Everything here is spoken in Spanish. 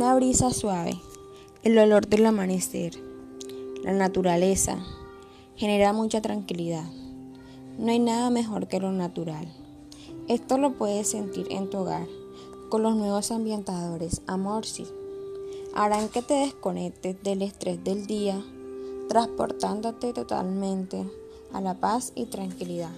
Una brisa suave, el olor del amanecer, la naturaleza, genera mucha tranquilidad. No hay nada mejor que lo natural. Esto lo puedes sentir en tu hogar con los nuevos ambientadores Amorsi. Harán que te desconectes del estrés del día, transportándote totalmente a la paz y tranquilidad.